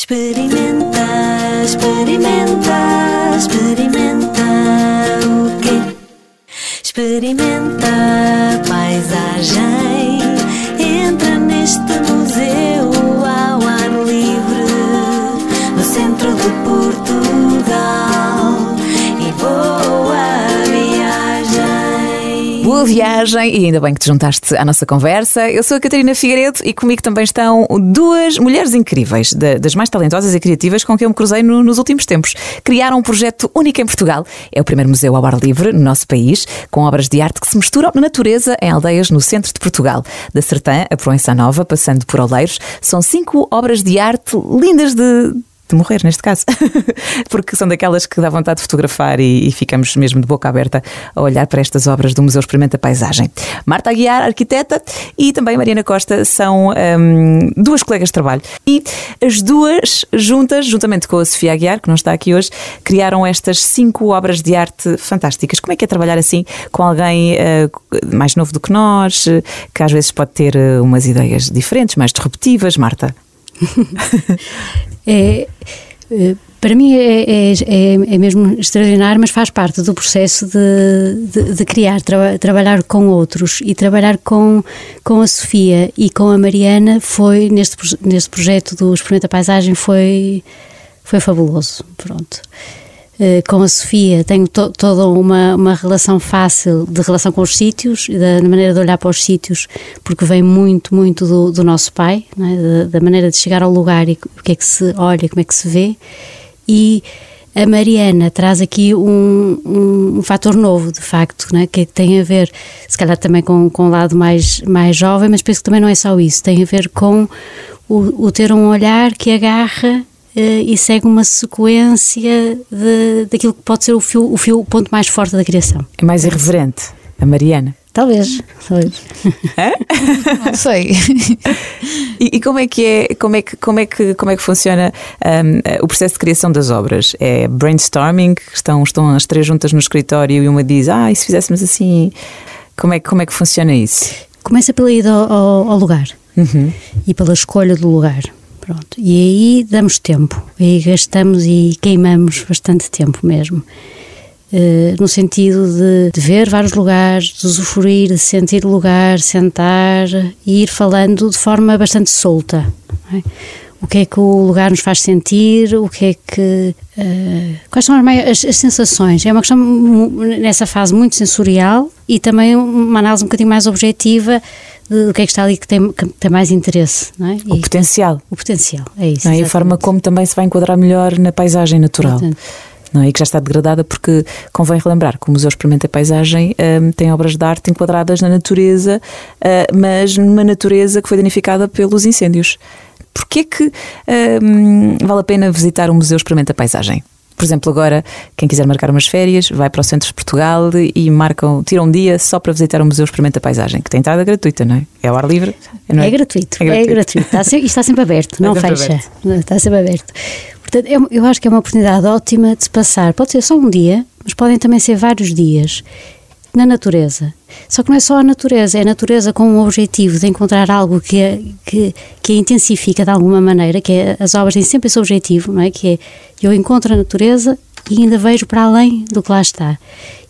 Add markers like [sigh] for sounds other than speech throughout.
Experimenta, experimenta, experimenta o quê? Experimenta paisagem. Entra neste museu ao ar livre, no centro de Portugal. Boa viagem e ainda bem que te juntaste à nossa conversa. Eu sou a Catarina Figueiredo e comigo também estão duas mulheres incríveis, da- das mais talentosas e criativas com quem eu me cruzei no- nos últimos tempos. Criaram um projeto único em Portugal. É o primeiro museu ao ar livre no nosso país, com obras de arte que se misturam na natureza em aldeias no centro de Portugal. Da Sertã a Proença Nova, passando por Oleiros, são cinco obras de arte lindas de de morrer, neste caso, [laughs] porque são daquelas que dá vontade de fotografar e, e ficamos mesmo de boca aberta a olhar para estas obras do Museu Experimenta Paisagem. Marta Aguiar, arquiteta, e também Mariana Costa são hum, duas colegas de trabalho. E as duas, juntas, juntamente com a Sofia Aguiar, que não está aqui hoje, criaram estas cinco obras de arte fantásticas. Como é que é trabalhar assim com alguém eh, mais novo do que nós, que às vezes pode ter eh, umas ideias diferentes, mais disruptivas, Marta? É, eh, para mim é, é, é, é mesmo extraordinário, mas faz parte do processo de, de, de criar, traba- trabalhar com outros e trabalhar com, com a Sofia e com a Mariana foi, neste, neste projeto do Experimenta Paisagem, foi, foi fabuloso. Pronto. Eh, Com a Sofia tenho to- toda uma, uma relação fácil de relação com os sítios, e da maneira de olhar para os sítios, porque vem muito, muito do, do nosso pai, é? da, da maneira de chegar ao lugar e o que é que se olha, como é que se vê. E a Mariana traz aqui um, um, um fator novo, de facto, é? que tem a ver, se calhar também com, com o lado mais, mais jovem, mas penso que também não é só isso, tem a ver com o, o ter um olhar que agarra e segue uma sequência de, daquilo que pode ser o fio, o fio, o ponto mais forte da criação. É mais irreverente, a Mariana. Talvez, talvez. [laughs] Não sei. E, e como é que é, como é que, como é que, como é que funciona hum, o processo de criação das obras? É brainstorming, estão, estão as três juntas no escritório e uma diz, ah, e se fizéssemos assim? Como é, que- como é que funciona isso? Começa pela ida ao, ao- ao lugar e pela escolha do lugar. Pronto. E aí damos tempo, aí gastamos e queimamos bastante tempo mesmo. Eh, no sentido de, de ver vários lugares, de usufruir, de sentir o lugar, sentar e ir falando de forma bastante solta. é? O que é que o lugar nos faz sentir, o que é que. eh, quais são as, as- sensações? É uma questão nessa fase muito sensorial e também uma análise um bocadinho mais objetiva do que é que está ali que tem, que tem mais interesse. Não é? O E- potencial. o potencial, é isso. não é? E a forma como também se vai enquadrar melhor na paisagem natural. Exatamente. Não é? E que já está degradada porque convém relembrar que o Museu Experimenta Paisagem hum, tem obras de arte enquadradas na natureza, ah, mas numa natureza que foi danificada pelos incêndios. Porquê que hum, vale a pena visitar o Museu Experimenta Paisagem? Por exemplo, agora, quem quiser marcar umas férias, vai para o centro de Portugal e marcam, tiram um dia só para visitar o Museu Experimenta Paisagem, que tem entrada gratuita, não é? É ao ar livre. não É gratuito, É é gratuito. gratuito. Está, sempre, está sempre aberto, não sempre fecha. aberto. Está sempre aberto. Portanto, é uma- eu acho que é uma oportunidade ótima de se passar. Pode ser só um dia, mas podem também ser vários dias na natureza. Só que não é só a natureza, é a natureza com o objetivo de encontrar algo que a, que, que a intensifica de alguma maneira, que é, as obras têm sempre esse objetivo, não é? Que é eu encontro a natureza e ainda vejo para além do que lá está.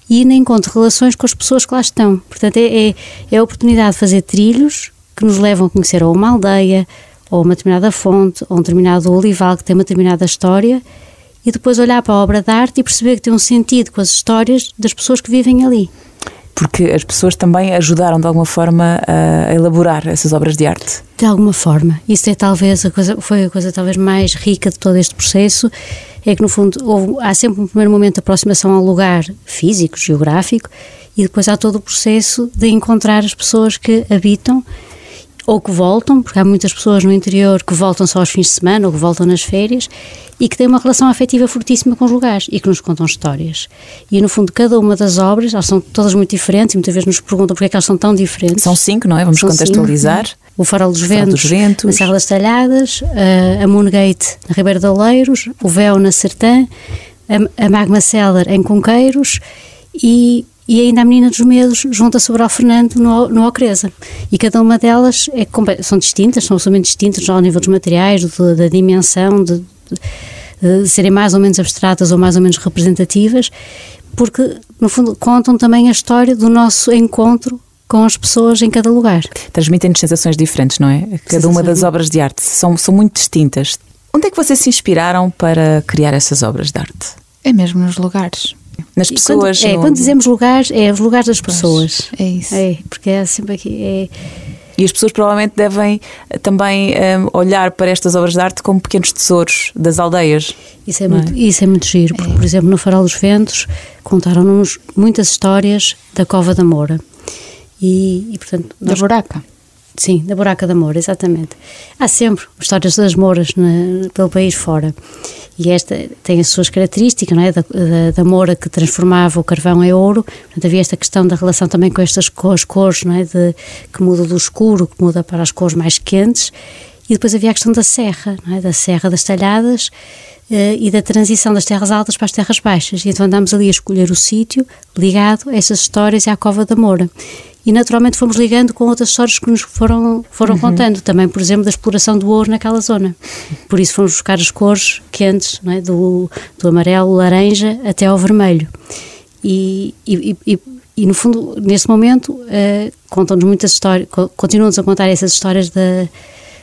E ainda encontro relações com as pessoas que lá estão. Portanto, é, é, é a oportunidade de fazer trilhos que nos levam a conhecer ou uma aldeia, ou uma determinada fonte, ou um determinado olival que tem uma determinada história, e depois olhar para a obra de arte e perceber que tem um sentido com as histórias das pessoas que vivem ali. Porque as pessoas também ajudaram de alguma forma a elaborar essas obras de arte. De alguma forma. Isso é talvez a coisa, foi a coisa talvez mais rica de todo este processo, é que no fundo houve, há sempre um primeiro momento de aproximação ao lugar físico, geográfico, e depois há todo o processo de encontrar as pessoas que habitam ou que voltam, porque há muitas pessoas no interior que voltam só aos fins de semana ou que voltam nas férias e que têm uma relação afetiva fortíssima com os lugares e que nos contam histórias. E no fundo, cada uma das obras, elas são todas muito diferentes e muitas vezes nos perguntam porque é que elas são tão diferentes. São cinco, não é? Vamos São contextualizar. cinco. O Farol dos, Farol Ventos, dos Ventos. na Serra das Talhadas, a, a Moongate na Ribeira de Oleiros, o Véu na Sertã, a, a Magma Cellar em Conqueiros e, e ainda a Menina dos Medos junta-se ao Fernando no, no Ocreza. E cada uma delas é, são distintas, são absolutamente distintas ao nível dos materiais, do, da dimensão, de, de, de serem mais ou menos abstratas ou mais ou menos representativas, porque, no fundo, contam também a história do nosso encontro com as pessoas em cada lugar. Transmitem-nos sensações diferentes, não é? Cada uma das obras de arte são, são muito distintas. Onde é que vocês se inspiraram para criar essas obras de arte? É mesmo nos lugares. Nas pessoas. Quando, é, no... quando dizemos lugares, é os lugares das pessoas. Pois, é isso. É, porque é sempre aqui. É... E as pessoas provavelmente devem eh, também um, eh, olhar para estas obras de arte como pequenos tesouros das aldeias. Isso é, muito, é? Isso é muito giro, porque, é. por exemplo, no Farol dos Ventos contaram-nos muitas histórias da Cova da Moura. E, e portanto, nós, da buraca. Sim, da Buraca da Moura, exatamente. Há sempre histórias das Mouras na, pelo país fora. E esta tem as suas características, não é? Da, da, da, Moura que transformava o carvão em ouro. Portanto, havia esta questão da relação também com estas cores, cores não é? De, que muda do escuro, que muda para as cores mais quentes. E depois havia a questão da serra, não é? Da serra das talhadas eh, e da transição das terras altas para as terras baixas. E então andámos ali a escolher o sítio ligado a essas histórias e à Cova da Moura e naturalmente fomos ligando com outras histórias que nos foram, foram uhum. contando, também, por exemplo, da exploração do ouro naquela zona. Por isso fomos buscar as cores quentes, é? do, do amarelo, laranja até ao vermelho. E, e, e, e no fundo, nesse momento, uh, contam-nos muitas histórias, continuam-nos a contar essas histórias da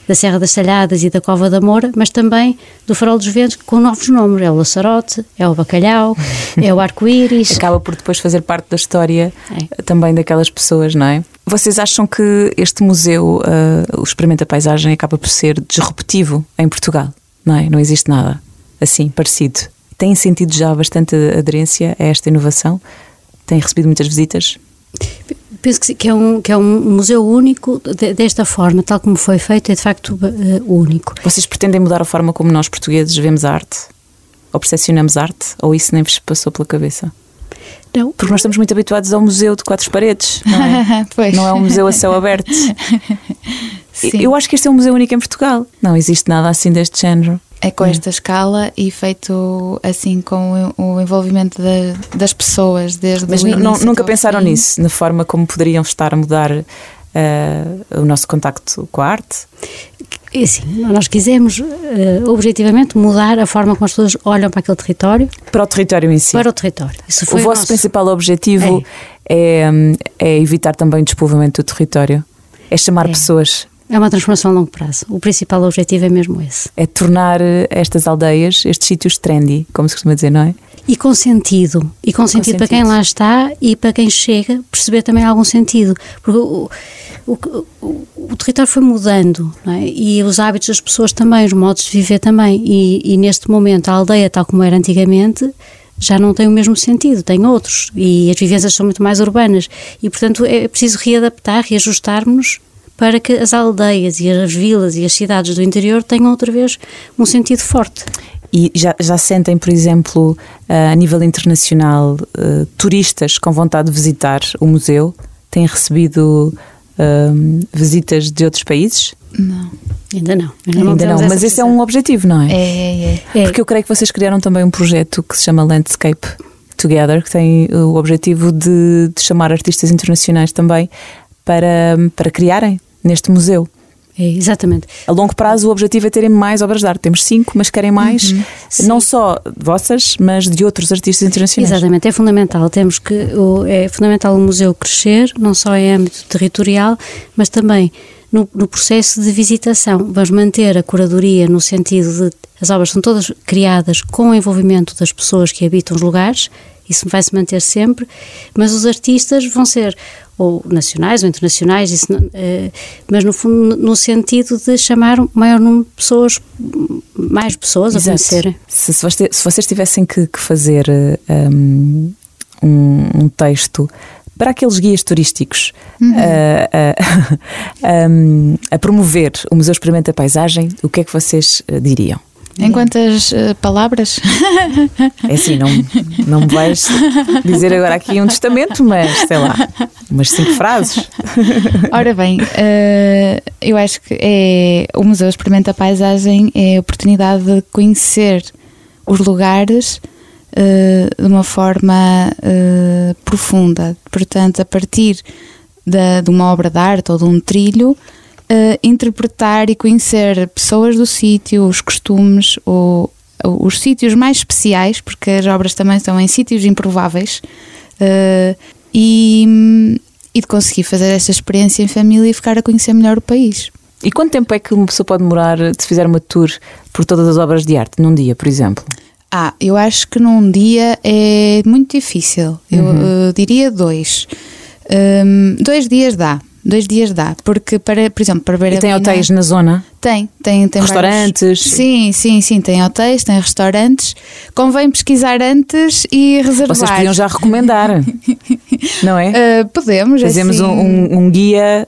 da Serra das Talhadas e da Cova da Moura, mas também do Farol dos Ventos com novos nomes. É o Laçarote, é o Bacalhau, [laughs] é o Arco-Íris. Acaba por depois fazer parte da história é. também daquelas pessoas, não é? Vocês acham que este museu, uh, o Experimenta Paisagem, acaba por ser disruptivo em Portugal? Não é? Não existe nada assim, parecido. Tem sentido já bastante aderência a esta inovação? Tem recebido muitas visitas? Penso que, que, é um, que é um museu único de, desta forma, tal como foi feito, é de facto uh, único. Vocês pretendem mudar a forma como nós portugueses vemos a arte? Ou percepcionamos arte? Ou isso nem vos passou pela cabeça? Não. Porque nós estamos muito habituados ao museu de quatro paredes, não é? [laughs] pois. Não é um museu a céu aberto. [laughs] Sim. Eu acho que este é um museu único em Portugal. Não existe nada assim deste género. É com esta escala e feito assim com o envolvimento de, das pessoas desde Mas o início nunca pensaram fim. nisso, na forma como poderiam estar a mudar uh, o nosso contacto com a arte? É assim, nós quisemos uh, objetivamente mudar a forma como as pessoas olham para aquele território. Para o território em si. Para o território. o vosso nosso... principal objetivo é. É, é. evitar também o despovoamento do território? É chamar é. pessoas é uma transformação a longo prazo. O principal objetivo é mesmo esse. É tornar eh, estas aldeias, estes sítios trendy, como se costuma dizer, não é? E com sentido. E com, com sentido, para quem lá está e para quem chega, perceber também algum sentido. Porque o, o, o, o território foi mudando é? e os hábitos das pessoas também, os modos de viver também. E, e neste momento a aldeia, tal como era antigamente, já não tem o mesmo sentido, tem outros. E as vivências são muito mais urbanas. E, portanto, é preciso readaptar, reajustarmos para que as aldeias e as vilas e as cidades do interior tenham outra vez um sentido forte. E já, já sentem, por exemplo, a nível internacional, uh, turistas com vontade de visitar o museu? Têm recebido uh, visitas de outros países? Não. Ainda não. Ainda não, Ainda não mas esse é um objetivo, não é? É, é, é? Porque eu creio que vocês criaram também um projeto que se chama Landscape Together, que tem o objetivo de, de chamar artistas internacionais também para, para criarem neste museu. É, exatamente. A longo prazo o objetivo é terem mais obras de arte. Temos cinco, mas querem mais, uhum, não só vossas, mas de outros artistas internacionais. Exatamente, é fundamental. Temos que é fundamental o museu crescer, não só em âmbito territorial, mas também no, no, processo de visitação. Vamos manter a curadoria no sentido de as obras são todas criadas com o envolvimento das pessoas que habitam os lugares, isso vai se manter sempre, mas os artistas vão ser ou nacionais ou internacionais, isso, uh, mas no fundo no sentido de chamar um maior número de pessoas, mais pessoas Exato. a conhecerem. Se, se, vocês, se vocês tivessem que, que fazer um, um, um, texto para aqueles guias turísticos uhum. a, a, a, a, promover o Museu Experimenta Paisagem, o que é que vocês eh, diriam? Em quantas uh, palavras? É assim, não, não me vais dizer agora aqui um testamento, mas sei lá, umas cinco frases. Ora bem, uh, eu acho que é, o Museu Experimenta a Paisagem é a oportunidade de conhecer os lugares eh, de uma forma profunda. Portanto, a partir da, de uma obra de arte ou de um trilho, eh, interpretar e conhecer pessoas do sítio, os costumes, o, os sítios mais especiais, porque as obras também estão em sítios improváveis, eh, e, e de conseguir fazer esta experiência em família e ficar a conhecer melhor o país. E quanto tempo é que uma pessoa pode demorar se fizer uma tour por todas as obras de arte, num dia, por exemplo? Ah, eu acho que num dia é muito difícil. Eu eh, diria dois. Hum, dois dias dá. Dois dias dá. Porque, para, por exemplo, para ver E tem hotéis na zona? Tem, tem, tem Restaurantes? vários- Sim, sim, sim. Tem hotéis, tem restaurantes. Convém pesquisar antes e reservar. Vocês podiam já recomendar, [laughs] não é? Ah, podemos, Fazemos assim, um, um- guia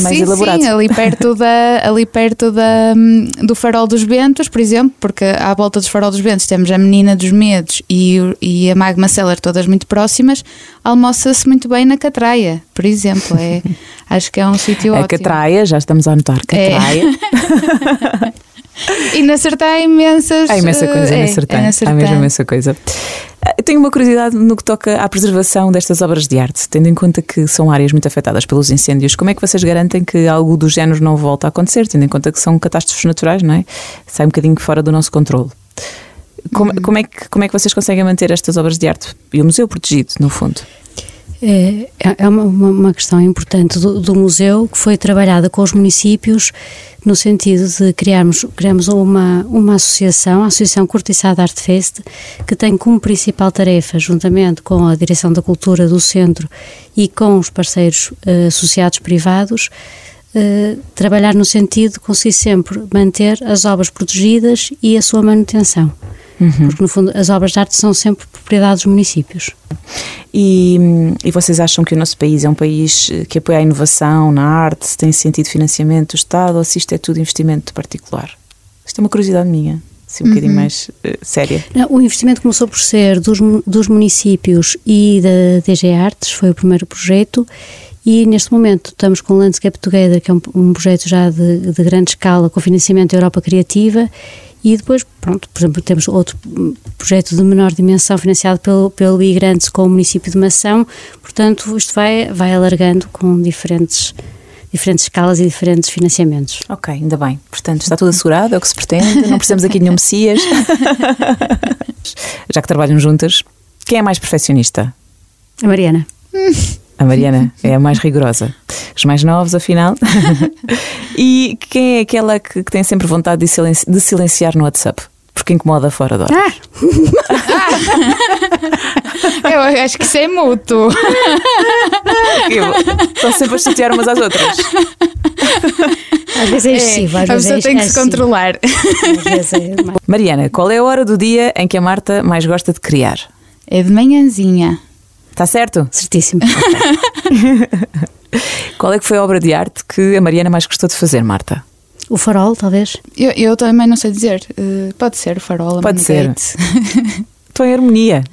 mais sim, elaborado. Sim, ali perto, da, ali perto da, hum, do Farol dos Ventos, por exemplo, porque à volta dos Farol dos Ventos temos a Menina dos Medos e, e a Magma Cellar, todas muito próximas. Almoça-se muito bem na Catraia, por exemplo. É, [laughs] acho que é um sítio A ótimo. Catraia, já estamos a anotar, É. [laughs] E Sertã há imensas. Há imensa coisa eh, na é, Sertã. é Há mesmo imensa coisa. Ah, tenho uma curiosidade no que toca à preservação destas obras de arte, tendo em conta que são áreas muito afetadas pelos incêndios. Como é que vocês garantem que algo do género não volta a acontecer, tendo em conta que são catástrofes naturais, não é? Sai um bocadinho fora do nosso controle. Como, Uhum. como é que, como é que vocês conseguem manter estas obras de arte e o museu protegido, no fundo? É, é uma, uma- questão importante do, do museu que foi trabalhada com os municípios no sentido de criarmos, criarmos uma, uma associação, a Associação Cortiçada Arte Fest, que tem como principal tarefa, juntamente com a Direção da Cultura do Centro e com os parceiros eh, associados privados, eh, trabalhar no sentido de conseguir sempre manter as obras protegidas e a sua manutenção. Porque, no fundo, as obras de arte são sempre propriedade dos municípios. E, e vocês acham que o nosso país é um país eh, que apoia a inovação na arte, se tem sentido financiamento do Estado ou se isto é tudo investimento particular? Isto é uma curiosidade minha, assim um bocadinho mais eh, séria. Não, O investimento começou por ser dos, dos municípios e da DG Artes, foi o primeiro projeto, e neste momento estamos com o Landscape Together, que é um, um projeto já de, de grande escala, com financiamento da Europa Criativa, e depois, pronto, por exemplo, temos outro projeto de menor dimensão financiado pelo, pelo iGrantes com o município de Mação, portanto isto vai, vai alargando com diferentes, diferentes escalas e diferentes financiamentos. Ok, ainda bem. Portanto, está tudo assegurado, é o que se pretende, não precisamos aqui de nenhum Messias. [laughs] Já que trabalham juntas, quem é mais perfeccionista? A Mariana. [laughs] A Mariana é a mais rigorosa. Os mais novos, afinal. [laughs] e quem é aquela que, que tem sempre vontade de, silenci- de silenciar no WhatsApp? Porque incomoda fora da hora. Ah! [laughs] Eu acho que isso é mútuo. [laughs] Estão sempre a chatear umas às outras. Às vezes é excessivo, às a vezes é pessoa tem que se controlar. Às vezes é Mariana, qual é a hora do dia em que a Marta mais gosta de criar? É de manhãzinha. Está certo? Certíssimo. [laughs] Qual é que foi a obra de arte que a Mariana mais gostou de fazer, Marta? O farol, talvez. Eu, eu também não sei dizer. Eh, pode ser o farol. a Pode ser. Estou [laughs] em harmonia.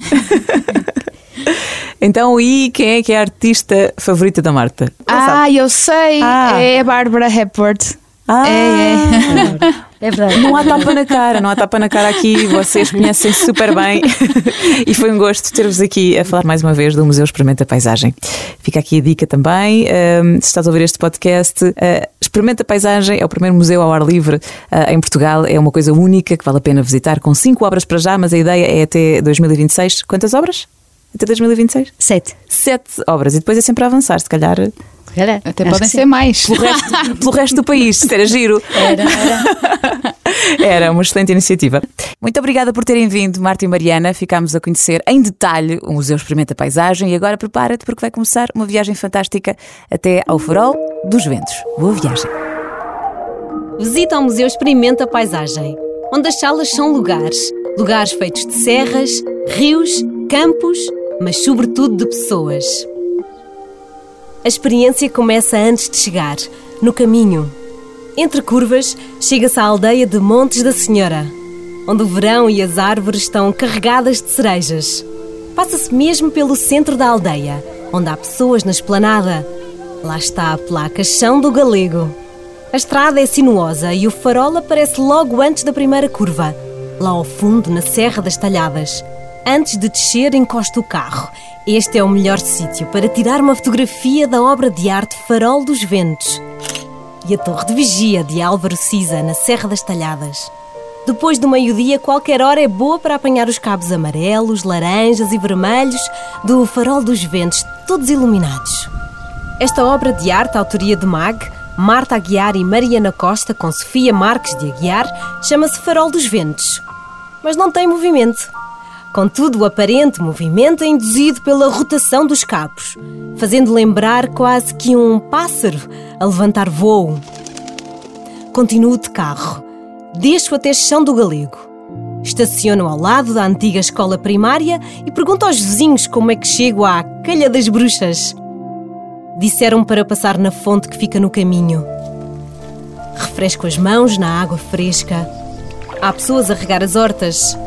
[laughs] então, e quem é que é a artista favorita da Marta? Não sabe? Ah, eu sei. Ah. É a Bárbara Hepworth. Ah, É, É verdade. Não há tapa na cara, não há tapa na cara aqui, vocês conhecem super bem e foi um gosto ter-vos aqui a falar mais uma vez do Museu Experimenta Paisagem. Fica aqui a dica também, ahm, se estás a ouvir este podcast, ah, Experimenta Paisagem é o primeiro museu ao ar livre ah, em Portugal, é uma coisa única que vale a pena visitar, com cinco obras para já, mas a ideia é até 2026. Quantas obras? Até 2026? Sete. Sete obras e depois é sempre a avançar, se calhar Calhar. Até Acho podem ser sim. mais. pelo resto, [laughs] pelo resto do país, se era giro. Era, era. [laughs] Era uma excelente iniciativa. Muito obrigada por terem vindo, Marta e Mariana. Ficámos a conhecer em detalhe o Museu Experimenta Paisagem e agora prepara-te porque vai começar uma viagem fantástica até ao Farol dos Ventos. Boa viagem. Visita ao Museu Experimenta Paisagem, onde as salas são lugares. Lugares feitos de serras, rios, campos, mas sobretudo de pessoas. A experiência começa antes de chegar, no caminho. Entre curvas, chega-se à aldeia de Montes da Senhora, onde o verão e as árvores estão carregadas de cerejas. Passa-se mesmo pelo centro da aldeia, onde há pessoas na esplanada. Lá está a placa Chão do Galego. A estrada é sinuosa e o farol aparece logo antes da primeira curva, lá ao fundo, na Serra das Talhadas. Antes de descer, encosta o carro. Este é o melhor sítio para tirar uma fotografia da obra de arte Farol dos Ventos e a Torre de Vigia de Álvaro Siza, na Serra das Talhadas. Depois do meio-dia, qualquer hora é boa para apanhar os cabos amarelos, laranjas e vermelhos do Farol dos Ventos, todos iluminados. Esta obra de arte, autoria de Mag, Marta Aguiar e Mariana Costa, com Sofia Marques de Aguiar, chama-se Farol dos Ventos. Mas não tem movimento. Contudo, o aparente movimento é induzido pela rotação dos cabos, fazendo lembrar quase que um pássaro a levantar voo. Continuo de carro. Desço até Chão do Galego. Estaciono ao lado da antiga escola primária e pergunto aos vizinhos como é que chego à Calha das Bruxas. Disseram para passar na fonte que fica no caminho. Refresco as mãos na água fresca. Há pessoas a regar as hortas.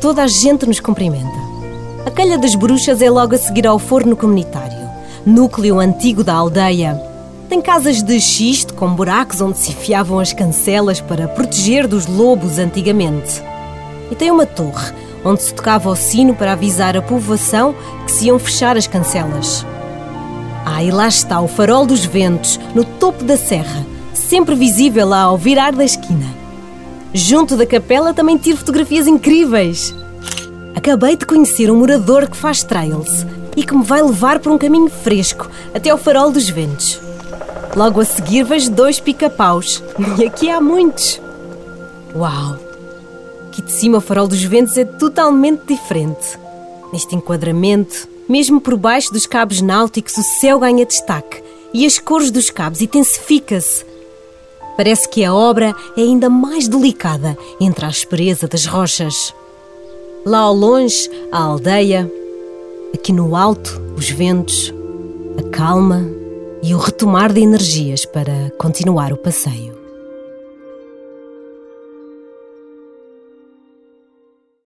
Toda a gente nos cumprimenta. A Calha das Bruxas é logo a seguir ao forno comunitário, núcleo antigo da aldeia. Tem casas de xisto com buracos onde se enfiavam as cancelas para proteger dos lobos antigamente. E tem uma torre onde se tocava o sino para avisar a povoação que se iam fechar as cancelas. Ah, e lá está o farol dos ventos, no topo da serra, sempre visível lá ao virar da esquina. Junto da capela também tiro fotografias incríveis. Acabei de conhecer um morador que faz trails e que me vai levar por um caminho fresco até ao farol dos ventos. Logo a seguir vejo dois pica-paus. [laughs] E aqui há muitos. Uau! Aqui de cima o farol dos ventos é totalmente diferente. Neste enquadramento, mesmo por baixo dos cabos náuticos, o céu ganha destaque e as cores dos cabos intensifica-se. Parece que a obra é ainda mais delicada entre a aspereza das rochas. Lá ao longe, a aldeia. Aqui no alto, os ventos, a calma e o retomar de energias para continuar o passeio.